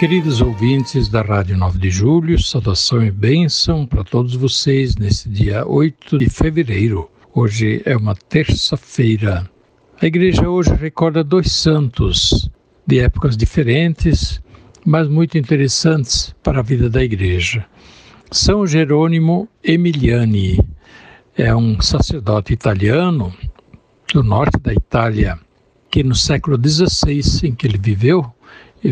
Queridos ouvintes da Rádio 9 de Julho, saudação e bênção para todos vocês nesse dia 8 de fevereiro. Hoje é uma terça-feira. A igreja hoje recorda dois santos de épocas diferentes, mas muito interessantes para a vida da igreja. São Jerônimo Emiliani é um sacerdote italiano do norte da Itália, que no século XVI, em que ele viveu,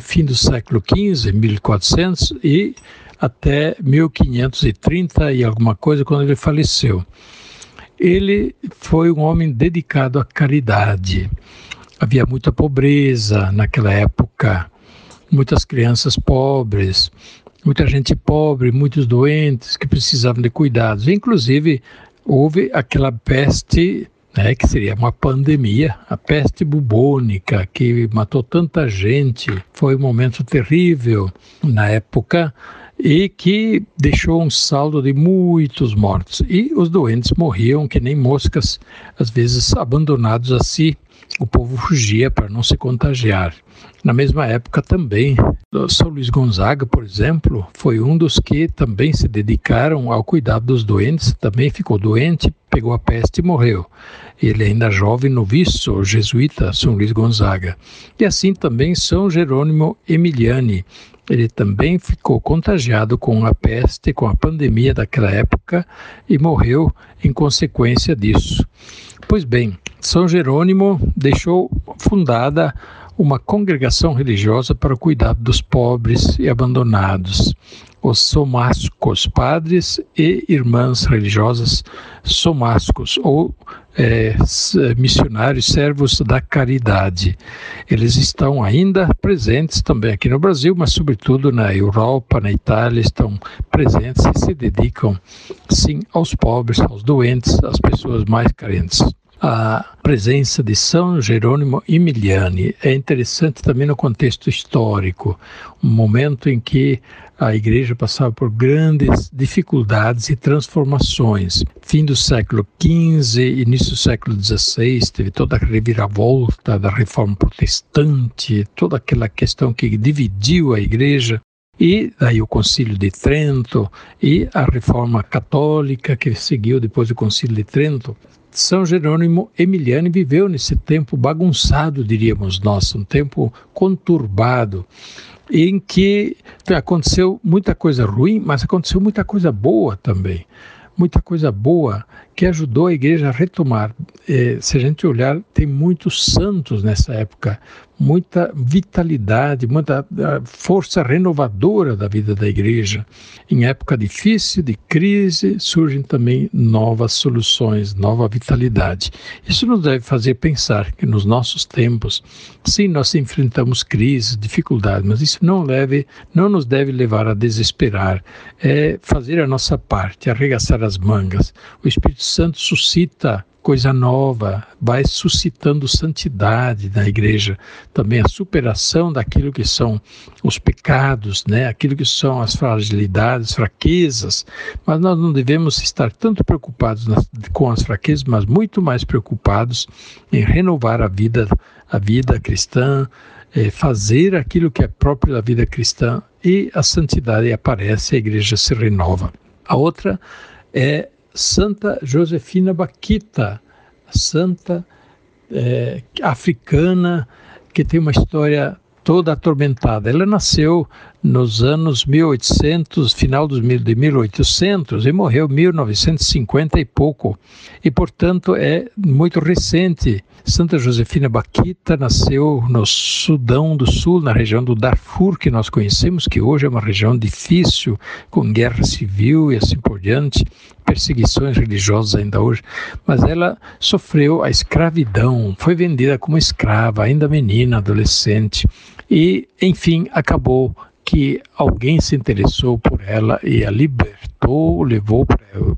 fim do século XV, 1400, e até 1530 e alguma coisa, quando ele faleceu. Ele foi um homem dedicado à caridade. Havia muita pobreza naquela época, muitas crianças pobres, muita gente pobre, muitos doentes que precisavam de cuidados. Inclusive, houve aquela peste né, que seria uma pandemia, a peste bubônica, que matou tanta gente. Foi um momento terrível na época e que deixou um saldo de muitos mortos. E os doentes morriam que nem moscas, às vezes abandonados a si. O povo fugia para não se contagiar. Na mesma época também, São Luís Gonzaga, por exemplo, foi um dos que também se dedicaram ao cuidado dos doentes, também ficou doente, pegou a peste e morreu. Ele ainda jovem noviço, jesuíta, São Luís Gonzaga. E assim também São Jerônimo Emiliani. Ele também ficou contagiado com a peste, com a pandemia daquela época e morreu em consequência disso. Pois bem, São Jerônimo deixou fundada uma congregação religiosa para o cuidado dos pobres e abandonados, os somascos, padres e irmãs religiosas somascos, ou é, missionários servos da caridade. Eles estão ainda presentes também aqui no Brasil, mas sobretudo na Europa, na Itália, estão presentes e se dedicam, sim, aos pobres, aos doentes, às pessoas mais carentes a presença de São Jerônimo Emiliani é interessante também no contexto histórico, um momento em que a igreja passava por grandes dificuldades e transformações. Fim do século XV, início do século XVI, teve toda a reviravolta da reforma protestante, toda aquela questão que dividiu a igreja. E daí o Concílio de Trento e a reforma católica que seguiu depois do Concílio de Trento são Jerônimo Emiliani viveu nesse tempo bagunçado, diríamos nós, um tempo conturbado, em que aconteceu muita coisa ruim, mas aconteceu muita coisa boa também. Muita coisa boa que ajudou a igreja a retomar. Eh, se a gente olhar, tem muitos santos nessa época, muita vitalidade, muita ah, força renovadora da vida da igreja. Em época difícil, de crise, surgem também novas soluções, nova vitalidade. Isso nos deve fazer pensar que nos nossos tempos, sim, nós enfrentamos crises, dificuldades, mas isso não, leve, não nos deve levar a desesperar. É fazer a nossa parte, arregaçar as mangas. O Espírito Santo suscita coisa nova, vai suscitando santidade na igreja, também a superação daquilo que são os pecados, né? aquilo que são as fragilidades, fraquezas, mas nós não devemos estar tanto preocupados nas, com as fraquezas, mas muito mais preocupados em renovar a vida, a vida cristã, é, fazer aquilo que é próprio da vida cristã e a santidade aparece, a igreja se renova. A outra é Santa Josefina Baquita, santa é, africana que tem uma história toda atormentada. Ela nasceu nos anos 1800, final dos de 1800 e morreu em 1950 e pouco. E, portanto, é muito recente. Santa Josefina Baquita nasceu no Sudão do Sul, na região do Darfur, que nós conhecemos, que hoje é uma região difícil, com guerra civil e assim por diante, perseguições religiosas ainda hoje. Mas ela sofreu a escravidão, foi vendida como escrava, ainda menina, adolescente, e, enfim, acabou que alguém se interessou por ela e a libertou, levou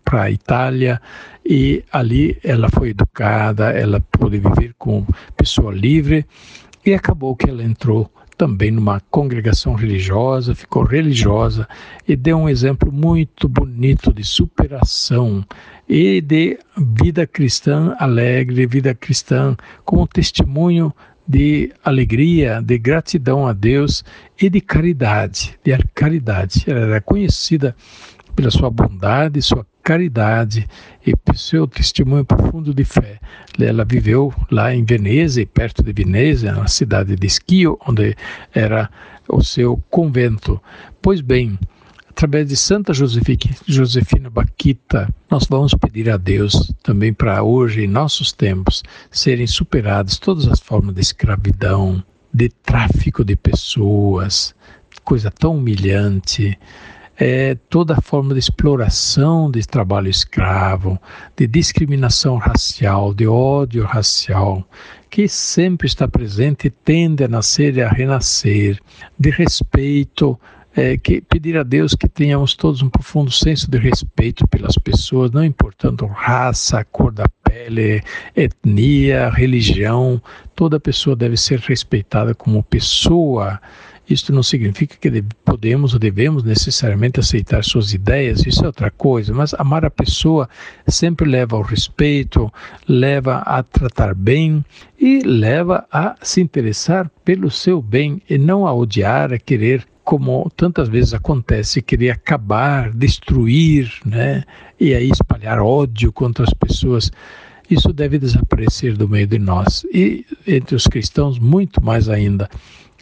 para a Itália e ali ela foi educada, ela pôde viver como pessoa livre e acabou que ela entrou também numa congregação religiosa, ficou religiosa e deu um exemplo muito bonito de superação e de vida cristã alegre, vida cristã como testemunho de alegria, de gratidão a Deus e de caridade, de caridade. Ela era conhecida pela sua bondade, sua caridade e seu testemunho profundo de fé. Ela viveu lá em Veneza, perto de Veneza, na cidade de Schio, onde era o seu convento. Pois bem, através de Santa Josefina Baquita, nós vamos pedir a Deus também para hoje, em nossos tempos, serem superadas todas as formas de escravidão, de tráfico de pessoas, coisa tão humilhante, é, toda forma de exploração de trabalho escravo, de discriminação racial, de ódio racial, que sempre está presente e tende a nascer e a renascer, de respeito é, que pedir a Deus que tenhamos todos um profundo senso de respeito pelas pessoas, não importando raça, cor da pele, etnia, religião, toda pessoa deve ser respeitada como pessoa isto não significa que podemos ou devemos necessariamente aceitar suas ideias, isso é outra coisa, mas amar a pessoa sempre leva ao respeito, leva a tratar bem e leva a se interessar pelo seu bem e não a odiar, a querer como tantas vezes acontece, querer acabar, destruir, né? E aí espalhar ódio contra as pessoas. Isso deve desaparecer do meio de nós e entre os cristãos muito mais ainda.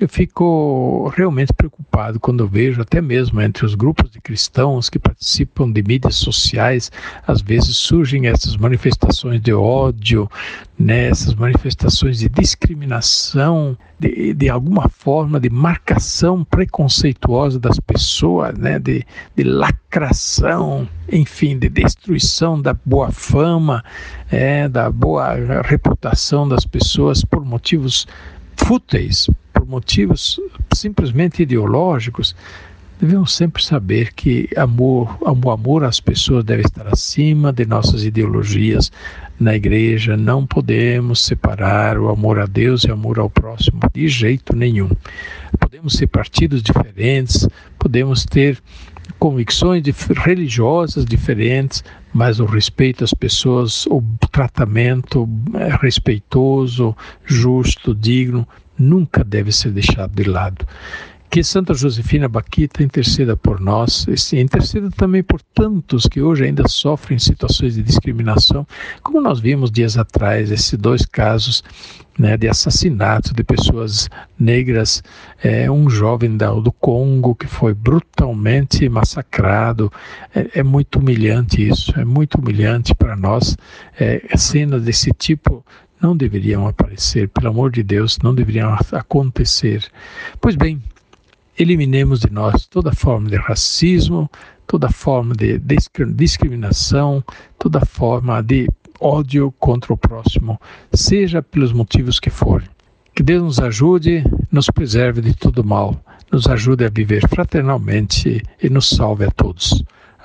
Eu fico realmente preocupado quando vejo, até mesmo entre os grupos de cristãos que participam de mídias sociais, às vezes surgem essas manifestações de ódio, né, essas manifestações de discriminação, de, de alguma forma de marcação preconceituosa das pessoas, né, de, de lacração, enfim, de destruição da boa fama, é, da boa reputação das pessoas por motivos fúteis, por motivos simplesmente ideológicos, devemos sempre saber que amor, o amor às pessoas deve estar acima de nossas ideologias. Na igreja não podemos separar o amor a Deus e o amor ao próximo de jeito nenhum. Podemos ser partidos diferentes, podemos ter convicções religiosas diferentes, mas o respeito às pessoas, o tratamento é, respeitoso, justo, digno, nunca deve ser deixado de lado. Que Santa Josefina Baquita interceda por nós, e interceda também por tantos que hoje ainda sofrem situações de discriminação, como nós vimos dias atrás, esses dois casos né, de assassinato de pessoas negras, é, um jovem da, do Congo que foi brutalmente massacrado. É, é muito humilhante isso, é muito humilhante para nós. É, cenas desse tipo não deveriam aparecer, pelo amor de Deus, não deveriam acontecer. Pois bem, eliminemos de nós toda forma de racismo, toda forma de discriminação, toda forma de ódio contra o próximo, seja pelos motivos que forem. Que Deus nos ajude, nos preserve de todo mal, nos ajude a viver fraternalmente e nos salve a todos.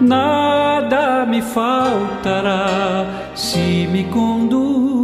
nada me faltará se me conduz.